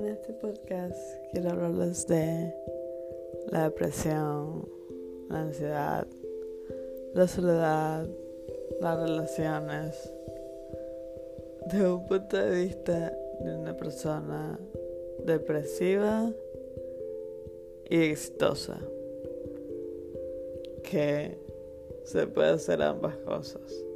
En este podcast quiero hablarles de la depresión, la ansiedad, la soledad, las relaciones, de un punto de vista de una persona depresiva y exitosa, que se puede hacer ambas cosas.